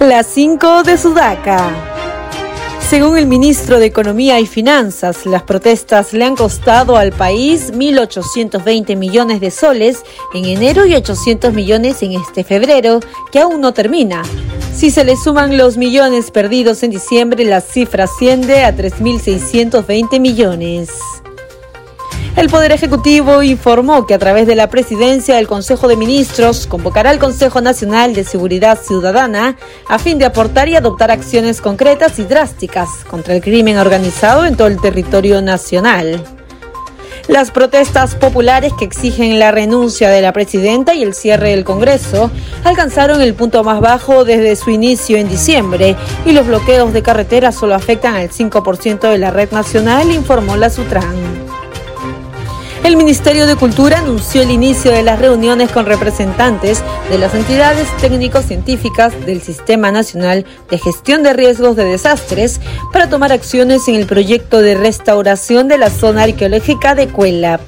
Las 5 de Sudaca. Según el ministro de Economía y Finanzas, las protestas le han costado al país 1.820 millones de soles en enero y 800 millones en este febrero, que aún no termina. Si se le suman los millones perdidos en diciembre, la cifra asciende a 3.620 millones. El Poder Ejecutivo informó que a través de la presidencia del Consejo de Ministros convocará al Consejo Nacional de Seguridad Ciudadana a fin de aportar y adoptar acciones concretas y drásticas contra el crimen organizado en todo el territorio nacional. Las protestas populares que exigen la renuncia de la presidenta y el cierre del Congreso alcanzaron el punto más bajo desde su inicio en diciembre y los bloqueos de carretera solo afectan al 5% de la red nacional, informó la Sutran. El Ministerio de Cultura anunció el inicio de las reuniones con representantes de las entidades técnico-científicas del Sistema Nacional de Gestión de Riesgos de Desastres para tomar acciones en el proyecto de restauración de la zona arqueológica de Cuelap.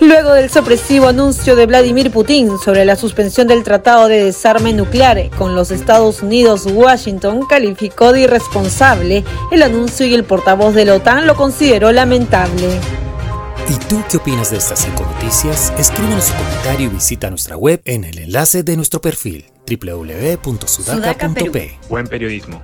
Luego del sorpresivo anuncio de Vladimir Putin sobre la suspensión del Tratado de Desarme Nuclear con los Estados Unidos, Washington calificó de irresponsable el anuncio y el portavoz de la OTAN lo consideró lamentable. ¿Y tú qué opinas de estas cinco noticias? Escríbenos un comentario y visita nuestra web en el enlace de nuestro perfil www.sudaca.p. Buen periodismo.